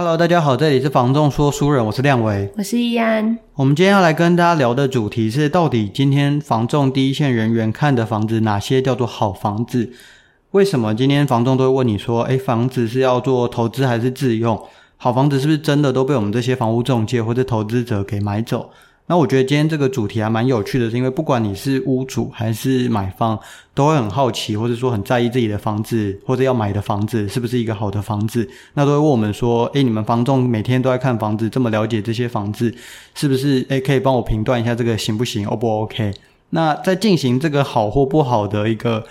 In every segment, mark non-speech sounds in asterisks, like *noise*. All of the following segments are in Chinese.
Hello，大家好，这里是房仲说书人，我是亮维，我是易安。我们今天要来跟大家聊的主题是，到底今天房仲第一线人员看的房子，哪些叫做好房子？为什么今天房仲都会问你说，诶，房子是要做投资还是自用？好房子是不是真的都被我们这些房屋中介或者投资者给买走？那我觉得今天这个主题还蛮有趣的，是因为不管你是屋主还是买方，都会很好奇，或者说很在意自己的房子或者要买的房子是不是一个好的房子。那都会问我们说：“诶，你们房仲每天都在看房子，这么了解这些房子，是不是？诶，可以帮我评断一下这个行不行，O 不 OK？” 那在进行这个好或不好的一个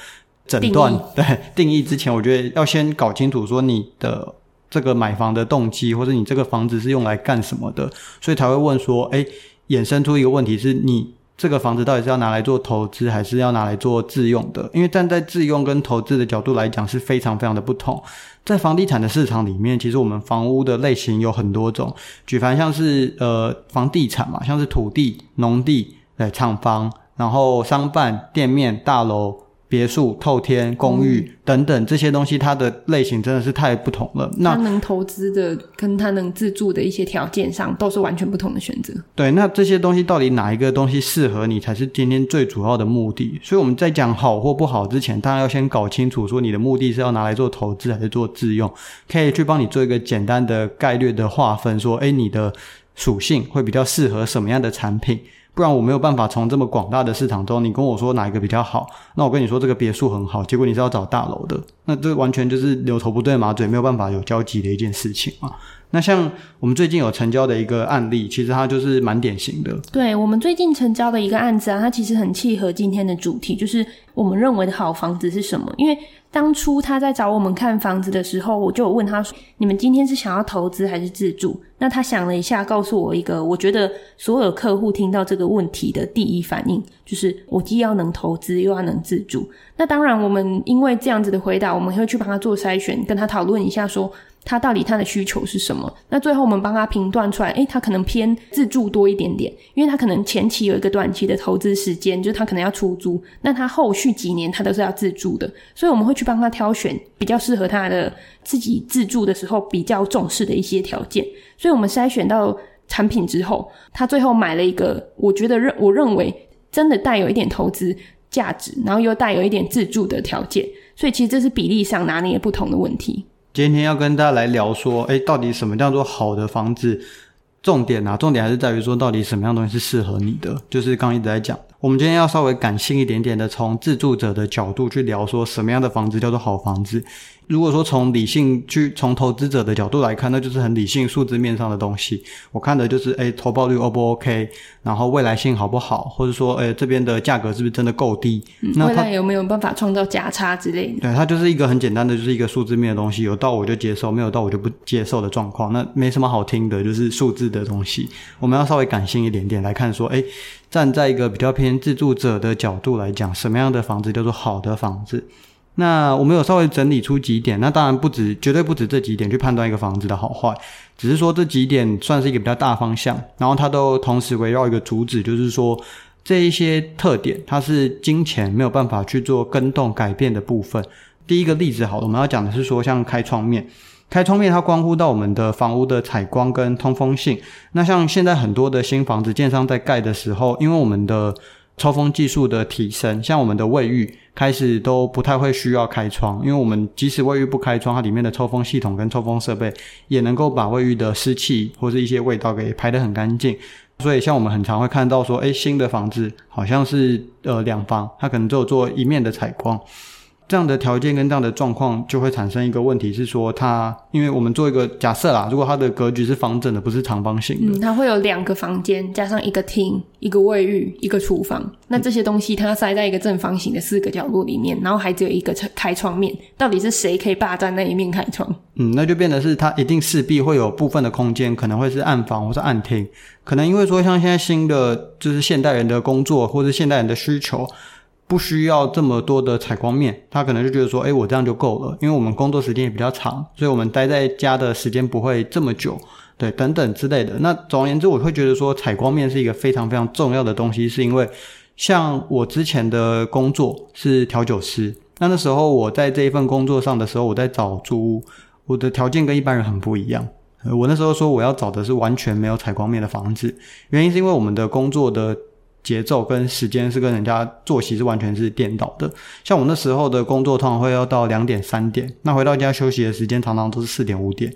诊断，定。对，定义之前，我觉得要先搞清楚说你的这个买房的动机，或者你这个房子是用来干什么的，所以才会问说：“诶。”衍生出一个问题是你这个房子到底是要拿来做投资，还是要拿来做自用的？因为站在自用跟投资的角度来讲是非常非常的不同。在房地产的市场里面，其实我们房屋的类型有很多种，举凡像是呃房地产嘛，像是土地、农地、呃厂房，然后商办、店面、大楼。别墅、透天、公寓等等这些东西，它的类型真的是太不同了。那它能投资的跟它能自住的一些条件上，都是完全不同的选择。对，那这些东西到底哪一个东西适合你，才是今天最主要的目的。所以我们在讲好或不好之前，当然要先搞清楚，说你的目的是要拿来做投资还是做自用，可以去帮你做一个简单的概率的划分，说，诶，你的属性会比较适合什么样的产品。不然我没有办法从这么广大的市场中，你跟我说哪一个比较好，那我跟你说这个别墅很好，结果你是要找大楼的，那这完全就是牛头不对马嘴，没有办法有交集的一件事情嘛。那像我们最近有成交的一个案例，其实它就是蛮典型的。对，我们最近成交的一个案子啊，它其实很契合今天的主题，就是我们认为的好房子是什么，因为。当初他在找我们看房子的时候，我就有问他说：“你们今天是想要投资还是自住？”那他想了一下，告诉我一个我觉得所有客户听到这个问题的第一反应，就是我既要能投资又要能自住。那当然，我们因为这样子的回答，我们会去帮他做筛选，跟他讨论一下说。他到底他的需求是什么？那最后我们帮他评断出来，诶，他可能偏自住多一点点，因为他可能前期有一个短期的投资时间，就是他可能要出租，那他后续几年他都是要自住的，所以我们会去帮他挑选比较适合他的自己自住的时候比较重视的一些条件。所以我们筛选到产品之后，他最后买了一个我觉得认我认为真的带有一点投资价值，然后又带有一点自住的条件，所以其实这是比例上拿捏不同的问题。今天要跟大家来聊说，诶，到底什么叫做好的房子？重点啊，重点还是在于说，到底什么样东西是适合你的？就是刚刚一直在讲，我们今天要稍微感性一点点的，从自住者的角度去聊，说什么样的房子叫做好房子。如果说从理性去从投资者的角度来看，那就是很理性数字面上的东西。我看的就是，诶，投报率 O 不 OK，然后未来性好不好，或者说，诶，这边的价格是不是真的够低？嗯，那未来有没有办法创造价差之类的？对，它就是一个很简单的，就是一个数字面的东西，有到我就接受，没有到我就不接受的状况。那没什么好听的，就是数字的东西。我们要稍微感性一点点来看，说，诶，站在一个比较偏自住者的角度来讲，什么样的房子叫做好的房子？那我们有稍微整理出几点，那当然不止，绝对不止这几点去判断一个房子的好坏，只是说这几点算是一个比较大方向，然后它都同时围绕一个主旨，就是说这一些特点它是金钱没有办法去做更动改变的部分。第一个例子好了，我们要讲的是说像开窗面，开窗面它关乎到我们的房屋的采光跟通风性。那像现在很多的新房子建商在盖的时候，因为我们的抽风技术的提升，像我们的卫浴开始都不太会需要开窗，因为我们即使卫浴不开窗，它里面的抽风系统跟抽风设备也能够把卫浴的湿气或是一些味道给排得很干净。所以像我们很常会看到说，诶，新的房子好像是呃两房，它可能只有做一面的采光。这样的条件跟这样的状况，就会产生一个问题是说，它因为我们做一个假设啦，如果它的格局是方正的，不是长方形的，嗯，它会有两个房间，加上一个厅、一个卫浴、一个厨房。那这些东西它塞在一个正方形的四个角落里面，然后还只有一个开窗面，到底是谁可以霸占那一面开窗？嗯，那就变得是它一定势必会有部分的空间可能会是暗房或是暗厅，可能因为说像现在新的就是现代人的工作或是现代人的需求。不需要这么多的采光面，他可能就觉得说，哎，我这样就够了，因为我们工作时间也比较长，所以我们待在家的时间不会这么久，对，等等之类的。那总而言之，我会觉得说，采光面是一个非常非常重要的东西，是因为像我之前的工作是调酒师，那那时候我在这一份工作上的时候，我在找租屋，我的条件跟一般人很不一样。我那时候说我要找的是完全没有采光面的房子，原因是因为我们的工作的。节奏跟时间是跟人家作息是完全是颠倒的。像我那时候的工作，通常会要到两点三点，那回到家休息的时间常常都是四点五点，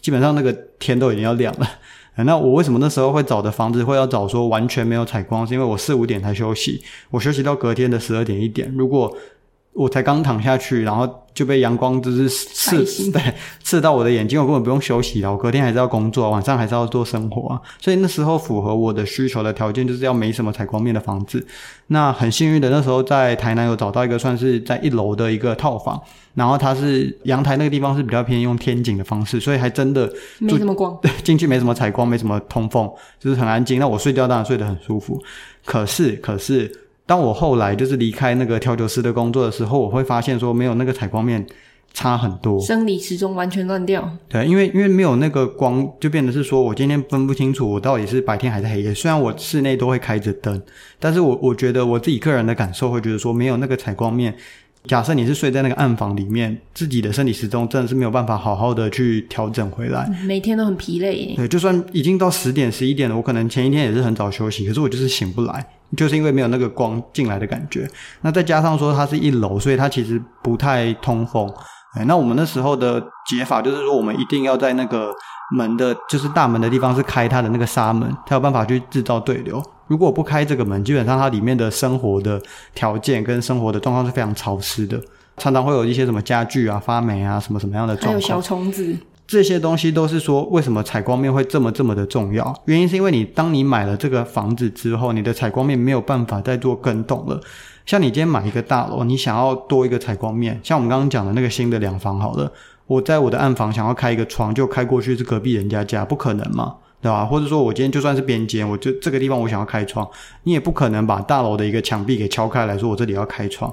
基本上那个天都已经要亮了。*laughs* 那我为什么那时候会找的房子会要找说完全没有采光？是因为我四五点才休息，我休息到隔天的十二点一点，如果我才刚躺下去，然后就被阳光就是刺对刺到我的眼睛，我根本不用休息了。我隔天还是要工作，晚上还是要做生活啊。所以那时候符合我的需求的条件，就是要没什么采光面的房子。那很幸运的，那时候在台南有找到一个算是在一楼的一个套房，然后它是阳台那个地方是比较偏用天井的方式，所以还真的没什么光，*laughs* 对，进去没什么采光，没什么通风，就是很安静。那我睡觉当然睡得很舒服。可是，可是。当我后来就是离开那个调酒师的工作的时候，我会发现说没有那个采光面差很多，生理时钟完全乱掉。对，因为因为没有那个光，就变得是说我今天分不清楚我到底是白天还是黑夜。虽然我室内都会开着灯，但是我我觉得我自己个人的感受会觉得说没有那个采光面。假设你是睡在那个暗房里面，自己的生理时钟真的是没有办法好好的去调整回来，每天都很疲累。对，就算已经到十点十一点了，我可能前一天也是很早休息，可是我就是醒不来。就是因为没有那个光进来的感觉，那再加上说它是一楼，所以它其实不太通风。哎，那我们那时候的解法就是说，我们一定要在那个门的，就是大门的地方是开它的那个纱门，才有办法去制造对流。如果不开这个门，基本上它里面的生活的条件跟生活的状况是非常潮湿的，常常会有一些什么家具啊发霉啊，什么什么样的状况，还有小虫子。这些东西都是说，为什么采光面会这么这么的重要？原因是因为你当你买了这个房子之后，你的采光面没有办法再做更动了。像你今天买一个大楼，你想要多一个采光面，像我们刚刚讲的那个新的两房好了，我在我的暗房想要开一个窗，就开过去是隔壁人家家，不可能嘛，对吧？或者说我今天就算是边间，我就这个地方我想要开窗，你也不可能把大楼的一个墙壁给敲开来说我这里要开窗。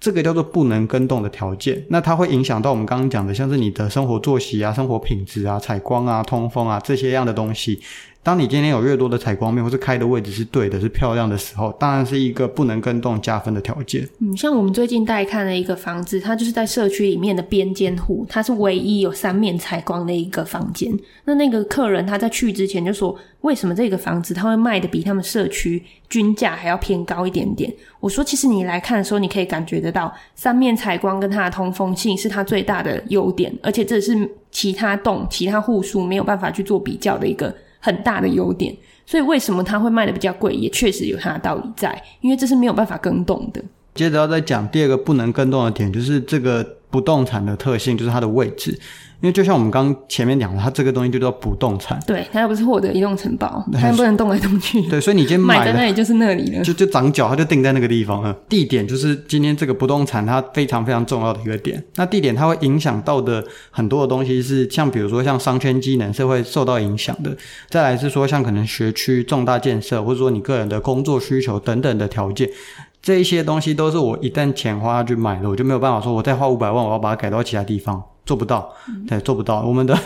这个叫做不能更动的条件，那它会影响到我们刚刚讲的，像是你的生活作息啊、生活品质啊、采光啊、通风啊这些样的东西。当你今天有越多的采光面，或是开的位置是对的、是漂亮的时候，当然是一个不能跟动加分的条件。嗯，像我们最近带看了一个房子，它就是在社区里面的边间户，它是唯一有三面采光的一个房间。那那个客人他在去之前就说，为什么这个房子他会卖的比他们社区均价还要偏高一点点？我说，其实你来看的时候，你可以感觉得到，三面采光跟它的通风性是它最大的优点，而且这是其他栋、其他户数没有办法去做比较的一个。很大的优点，所以为什么它会卖的比较贵，也确实有它的道理在，因为这是没有办法更动的。接着要再讲第二个不能更动的点，就是这个不动产的特性，就是它的位置。因为就像我们刚刚前面讲的，它这个东西就叫不动产，对，它又不是获得移动城堡，它又不能动来动去。对，所以你今天买，买在那里就是那里了，就就长脚，它就定在那个地方了。地点就是今天这个不动产它非常非常重要的一个点。那地点它会影响到的很多的东西是，像比如说像商圈机能是会受到影响的。再来是说像可能学区重大建设，或者说你个人的工作需求等等的条件，这一些东西都是我一旦钱花下去买了，我就没有办法说我再花五百万，我要把它改到其他地方。做不到，对，做不到。我们的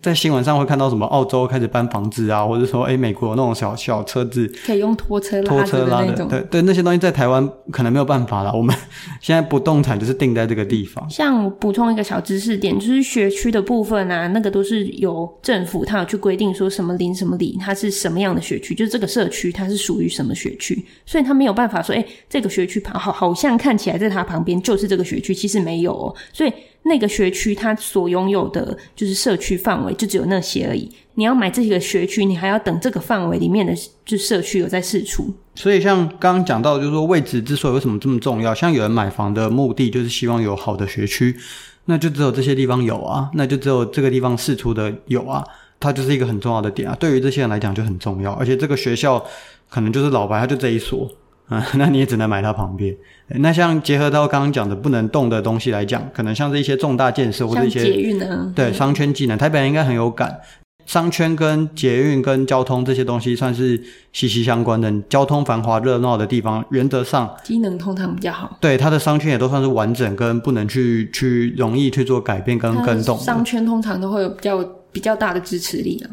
在新闻上会看到什么？澳洲开始搬房子啊，或者说，诶，美国有那种小小车子可以用拖车拉拖车拉的，对对，那些东西在台湾可能没有办法了。我们 *laughs* 现在不动产就是定在这个地方。像补充一个小知识点，就是学区的部分啊，那个都是由政府他有去规定说什么邻什么里，它是什么样的学区，就是这个社区它是属于什么学区，所以他没有办法说，诶，这个学区旁好好像看起来在它旁边就是这个学区，其实没有哦，所以。那个学区它所拥有的就是社区范围就只有那些而已。你要买这个学区，你还要等这个范围里面的就社区有在释出。所以像刚刚讲到，就是说位置之所以为什么这么重要，像有人买房的目的就是希望有好的学区，那就只有这些地方有啊，那就只有这个地方释出的有啊，它就是一个很重要的点啊。对于这些人来讲就很重要，而且这个学校可能就是老白，他就这一所。啊，*laughs* 那你也只能买它旁边。那像结合到刚刚讲的不能动的东西来讲，可能像是一些重大建设或者一些捷运呢，对，商圈技能，台北人应该很有感。商圈跟捷运跟交通这些东西算是息息相关的。交通繁华热闹的地方，原则上机能通常比较好。对，它的商圈也都算是完整，跟不能去去容易去做改变跟跟动。商圈通常都会有比较比较大的支持力啊。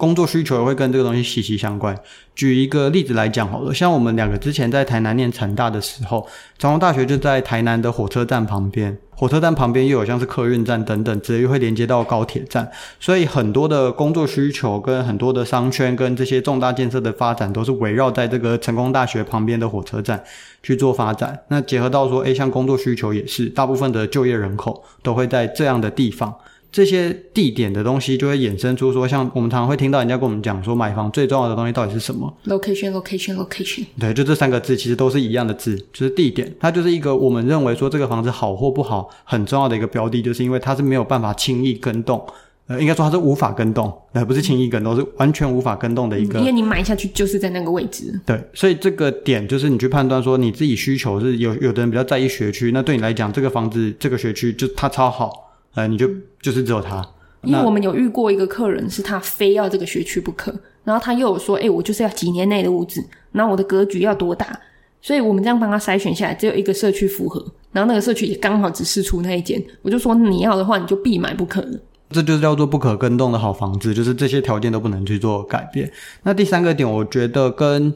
工作需求也会跟这个东西息息相关。举一个例子来讲好了，像我们两个之前在台南念成大的时候，长荣大学就在台南的火车站旁边，火车站旁边又有像是客运站等等，直接会连接到高铁站，所以很多的工作需求跟很多的商圈跟这些重大建设的发展，都是围绕在这个成功大学旁边的火车站去做发展。那结合到说，诶，像工作需求也是，大部分的就业人口都会在这样的地方。这些地点的东西就会衍生出说，像我们常常会听到人家跟我们讲说，买房最重要的东西到底是什么？Location, location, location。对，就这三个字，其实都是一样的字，就是地点。它就是一个我们认为说这个房子好或不好很重要的一个标的，就是因为它是没有办法轻易更动，呃，应该说它是无法更动，呃，不是轻易更动，是完全无法更动的一个。因为你买下去就是在那个位置。对，所以这个点就是你去判断说你自己需求是有，有的人比较在意学区，那对你来讲，这个房子这个学区就它超好。呃，你就就是只有他，因为我们有遇过一个客人，是他非要这个学区不可，然后他又有说，哎、欸，我就是要几年内的屋子，然后我的格局要多大，所以我们这样帮他筛选下来，只有一个社区符合，然后那个社区也刚好只释出那一间，我就说你要的话，你就必买不可。这就是叫做不可更动的好房子，就是这些条件都不能去做改变。那第三个点，我觉得跟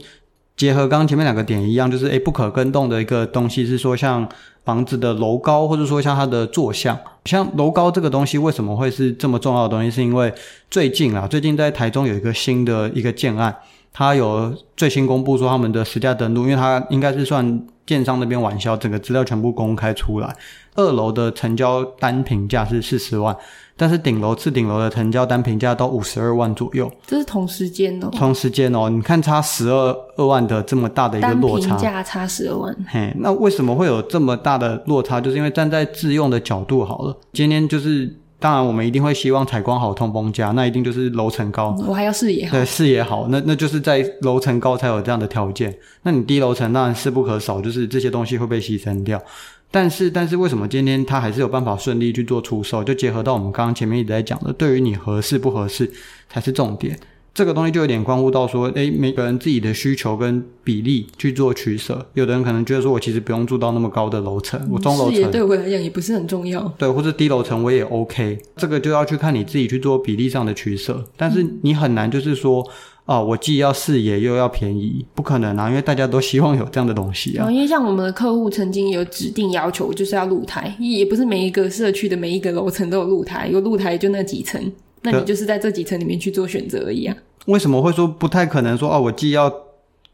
结合刚刚前面两个点一样，就是诶不可更动的一个东西是说，像房子的楼高，或者说像它的坐向，像楼高这个东西为什么会是这么重要的东西？是因为最近啊，最近在台中有一个新的一个建案，它有最新公布说他们的实价登录，因为它应该是算建商那边晚销，整个资料全部公开出来，二楼的成交单平价是四十万。但是顶楼次顶楼的成交单平价到五十二万左右，这是同时间哦。同时间哦，你看差十二二万的这么大的一个落差，价差十二万。嘿，那为什么会有这么大的落差？就是因为站在自用的角度好了，今天就是当然我们一定会希望采光好、通风佳，那一定就是楼层高，我还要视野好，对，视野好，那那就是在楼层高才有这样的条件。那你低楼层当然势不可少，就是这些东西会被牺牲掉。但是，但是为什么今天他还是有办法顺利去做出售？就结合到我们刚刚前面一直在讲的，对于你合适不合适才是重点。这个东西就有点关乎到说，诶，每个人自己的需求跟比例去做取舍。有的人可能觉得说，我其实不用住到那么高的楼层，我中楼层对我来讲也不是很重要。对，或者低楼层我也 OK。这个就要去看你自己去做比例上的取舍。但是你很难就是说。哦，我既要视野又要便宜，不可能啊！因为大家都希望有这样的东西啊。因为像我们的客户曾经有指定要求，就是要露台，也不是每一个社区的每一个楼层都有露台，有露台就那几层，那你就是在这几层里面去做选择而已啊。为什么会说不太可能说哦，我既要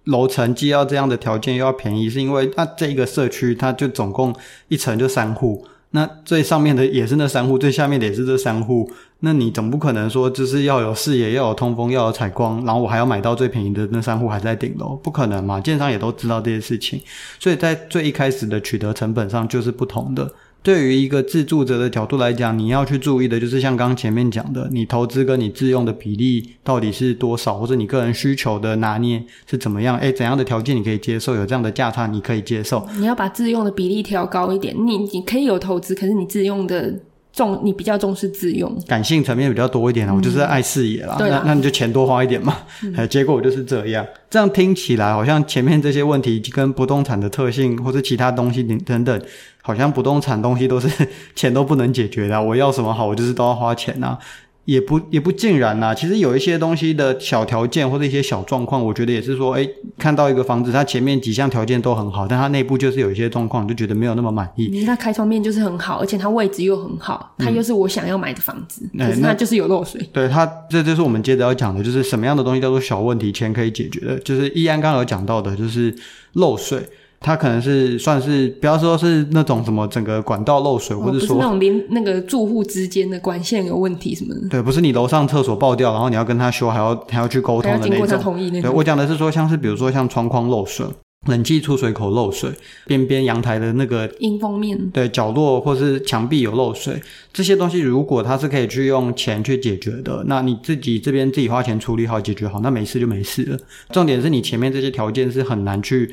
楼层，既要这样的条件又要便宜？是因为那这一个社区它就总共一层就三户。那最上面的也是那三户，最下面的也是这三户。那你总不可能说就是要有视野，要有通风，要有采光，然后我还要买到最便宜的那三户还在顶楼，不可能嘛？建商也都知道这些事情，所以在最一开始的取得成本上就是不同的。对于一个自住者的角度来讲，你要去注意的就是像刚前面讲的，你投资跟你自用的比例到底是多少，或者你个人需求的拿捏是怎么样？诶，怎样的条件你可以接受？有这样的价差你可以接受？你要把自用的比例调高一点，你你可以有投资，可是你自用的。重你比较重视自用，感性层面比较多一点我就是爱视野啦。那那你就钱多花一点嘛。嗯、*laughs* 结果就是这样。这样听起来好像前面这些问题跟不动产的特性或者其他东西等等，好像不动产东西都是 *laughs* 钱都不能解决的。我要什么好，我就是都要花钱啊。也不也不尽然呐，其实有一些东西的小条件或者一些小状况，我觉得也是说，哎，看到一个房子，它前面几项条件都很好，但它内部就是有一些状况，就觉得没有那么满意。它开窗面就是很好，而且它位置又很好，它又是我想要买的房子，嗯、可是它就是有漏水。对它，这就是我们接着要讲的，就是什么样的东西叫做小问题，钱可以解决的，就是易安刚刚有讲到的，就是漏水。它可能是算是不要说是那种什么整个管道漏水，哦、或者说是那种连那个住户之间的管线有问题什么的。对，不是你楼上厕所爆掉，然后你要跟他修，还要还要去沟通的那种。经过他同意那种。对，我讲的是说，像是比如说像窗框漏水。冷气出水口漏水，边边阳台的那个阴风面，对，角落或是墙壁有漏水，这些东西如果它是可以去用钱去解决的，那你自己这边自己花钱处理好解决好，那没事就没事了。重点是你前面这些条件是很难去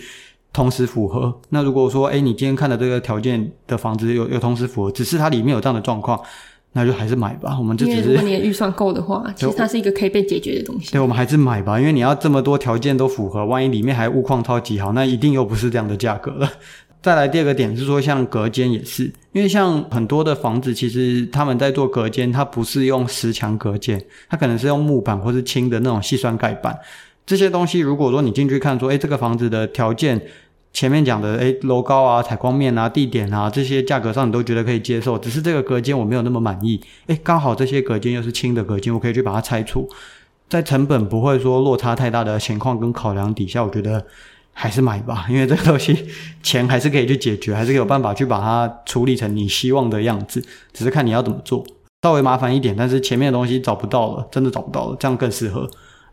同时符合。那如果说，哎，你今天看的这个条件的房子有有同时符合，只是它里面有这样的状况。那就还是买吧，我们这只是。如果你的预算够的话，*laughs* 其实它是一个可以被解决的东西。对，我们还是买吧，因为你要这么多条件都符合，万一里面还物况超级好，那一定又不是这样的价格了。*laughs* 再来第二个点是说，像隔间也是，因为像很多的房子，其实他们在做隔间，它不是用石墙隔间，它可能是用木板或是轻的那种细酸盖板。这些东西，如果说你进去看说，诶，这个房子的条件。前面讲的，诶，楼高啊、采光面啊、地点啊，这些价格上你都觉得可以接受，只是这个隔间我没有那么满意。诶，刚好这些隔间又是轻的隔间，我可以去把它拆除，在成本不会说落差太大的情况跟考量底下，我觉得还是买吧，*laughs* 因为这个东西钱还是可以去解决，还是有办法去把它处理成你希望的样子，只是看你要怎么做，稍微麻烦一点，但是前面的东西找不到了，真的找不到了，这样更适合。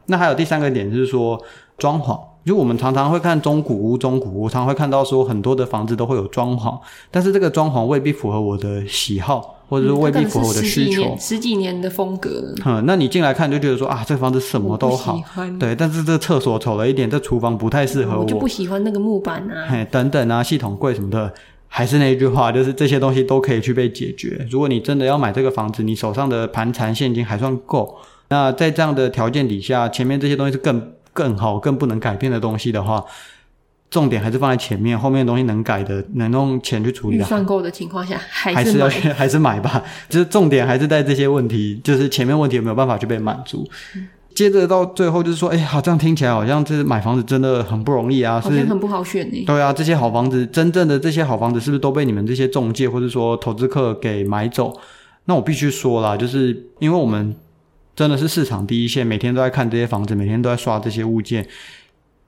那还有第三个点就是说装潢。就我们常常会看中古屋，中古屋常常会看到说很多的房子都会有装潢，但是这个装潢未必符合我的喜好，或者是未必符合我的需求。嗯、十几年的风格。嗯，那你进来看就觉得说啊，这房子什么都好，对，但是这厕所丑了一点，这厨房不太适合我，我就不喜欢那个木板啊，嘿，等等啊，系统柜什么的，还是那一句话，就是这些东西都可以去被解决。如果你真的要买这个房子，你手上的盘缠现金还算够，那在这样的条件底下，前面这些东西是更。更好、更不能改变的东西的话，重点还是放在前面，后面的东西能改的、能用钱去处理的。预算够的情况下，还是，还是要去，*laughs* 还是买吧。就是重点还是在这些问题，就是前面问题有没有办法去被满足。嗯、接着到最后就是说，哎，好，这样听起来好像这买房子真的很不容易啊，好像很不好选呢。对啊，这些好房子，真正的这些好房子，是不是都被你们这些中介或者说投资客给买走？那我必须说啦，就是因为我们。真的是市场第一线，每天都在看这些房子，每天都在刷这些物件。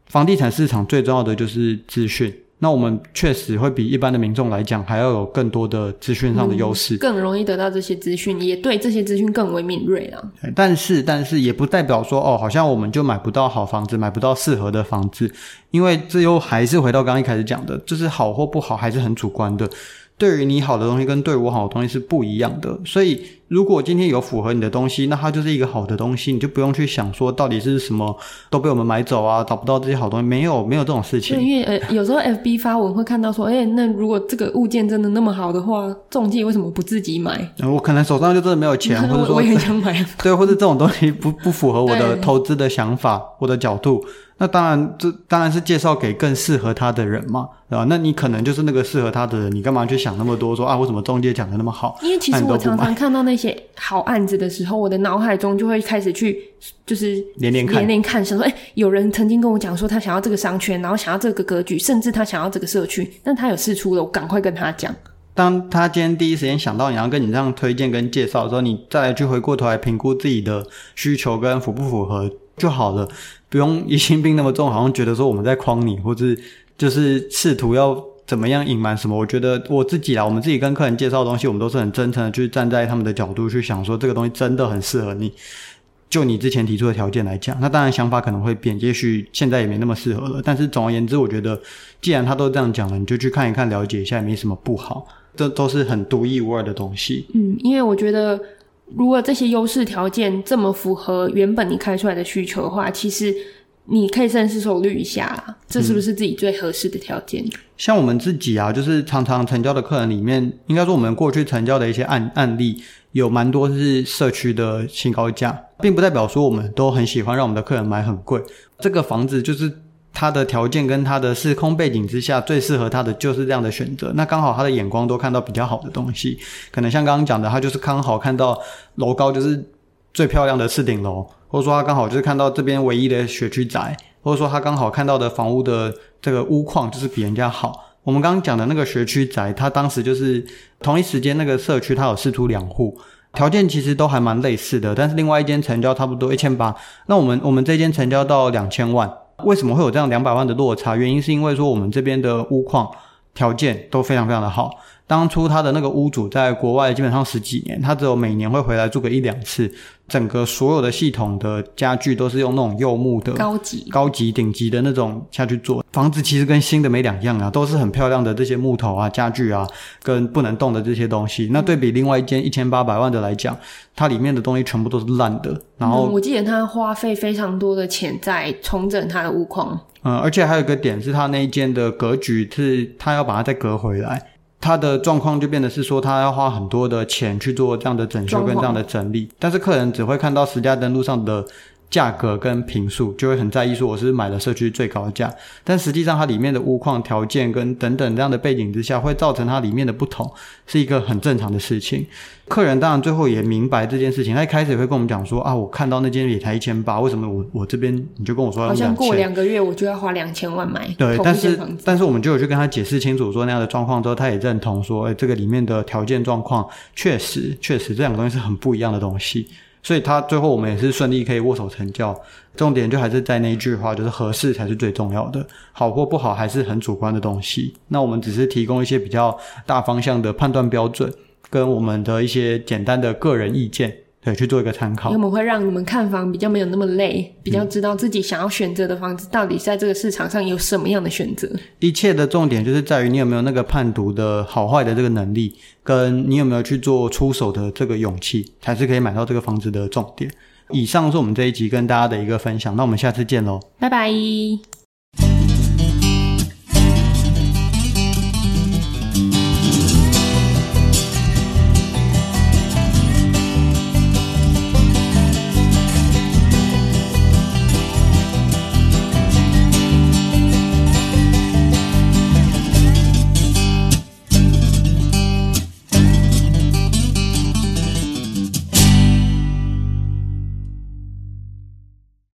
房地产市场最重要的就是资讯。那我们确实会比一般的民众来讲，还要有更多的资讯上的优势，嗯，更容易得到这些资讯，也对这些资讯更为敏锐啊。但是，但是也不代表说哦，好像我们就买不到好房子，买不到适合的房子，因为这又还是回到刚刚一开始讲的，就是好或不好还是很主观的。对于你好的东西跟对我好的东西是不一样的，所以如果今天有符合你的东西，那它就是一个好的东西，你就不用去想说到底是什么都被我们买走啊，找不到这些好东西，没有没有这种事情。因为呃，有时候 FB 发文会看到说，哎，那如果这个物件真的那么好的话，中介为什么不自己买？我可能手上就真的没有钱，*laughs* 或者说我也想买。对，或者这种东西不不符合我的投资的想法，我的角度。那当然，这当然是介绍给更适合他的人嘛，对吧？那你可能就是那个适合他的人，你干嘛去想那么多说？说啊，为什么中介讲的那么好？因为其实我常常看到那些好案子的时候，我的脑海中就会开始去，就是连连看，连连看，想说，哎，有人曾经跟我讲说他想要这个商圈，然后想要这个格局，甚至他想要这个社区，但他有事出了，我赶快跟他讲。当他今天第一时间想到你要跟你这样推荐跟介绍的时候，你再来去回过头来评估自己的需求跟符不符合就好了。不用疑心病那么重，好像觉得说我们在诓你，或者就是试图要怎么样隐瞒什么。我觉得我自己啦，我们自己跟客人介绍的东西，我们都是很真诚的去站在他们的角度去想，说这个东西真的很适合你。就你之前提出的条件来讲，那当然想法可能会变，也许现在也没那么适合了。但是总而言之，我觉得既然他都这样讲了，你就去看一看，了解一下，也没什么不好。这都是很独一无二的东西。嗯，因为我觉得。如果这些优势条件这么符合原本你开出来的需求的话，其实你可以深思熟虑一下，这是不是自己最合适的条件？像我们自己啊，就是常常成交的客人里面，应该说我们过去成交的一些案案例，有蛮多是社区的新高价，并不代表说我们都很喜欢让我们的客人买很贵。这个房子就是。他的条件跟他的时空背景之下，最适合他的就是这样的选择。那刚好他的眼光都看到比较好的东西，可能像刚刚讲的，他就是刚好看到楼高就是最漂亮的次顶楼，或者说他刚好就是看到这边唯一的学区宅，或者说他刚好看到的房屋的这个屋况就是比人家好。我们刚刚讲的那个学区宅，他当时就是同一时间那个社区，他有释出两户，条件其实都还蛮类似的，但是另外一间成交差不多一千八，那我们我们这间成交到两千万。为什么会有这样两百万的落差？原因是因为说我们这边的屋况条件都非常非常的好。当初他的那个屋主在国外基本上十几年，他只有每年会回来住个一两次。整个所有的系统的家具都是用那种柚木的高级、高级顶级的那种下去做。房子其实跟新的没两样啊，都是很漂亮的这些木头啊、家具啊，跟不能动的这些东西。那对比另外一间一千八百万的来讲，它里面的东西全部都是烂的。然后、嗯、我记得他花费非常多的钱在重整他的屋况。嗯，而且还有一个点是，他那一间的格局是，他要把它再隔回来。他的状况就变得是说，他要花很多的钱去做这样的整修跟这样的整理，但是客人只会看到实价登录上的。价格跟平数就会很在意，说我是买了社区最高价，但实际上它里面的屋况条件跟等等这样的背景之下，会造成它里面的不同，是一个很正常的事情。客人当然最后也明白这件事情，他一开始也会跟我们讲说啊，我看到那间也才一千八，为什么我我这边你就跟我说？好像过两个月我就要花两千万买。对，但是但是我们就有去跟他解释清楚说那样的状况之后，他也认同说，哎，这个里面的条件状况确实确实这两个东西是很不一样的东西。所以他最后我们也是顺利可以握手成交，重点就还是在那一句话，就是合适才是最重要的，好或不好还是很主观的东西。那我们只是提供一些比较大方向的判断标准，跟我们的一些简单的个人意见。对，去做一个参考。我们会让你们看房比较没有那么累，比较知道自己想要选择的房子到底在这个市场上有什么样的选择。一切的重点就是在于你有没有那个判读的好坏的这个能力，跟你有没有去做出手的这个勇气，才是可以买到这个房子的重点。以上是我们这一集跟大家的一个分享，那我们下次见喽，拜拜。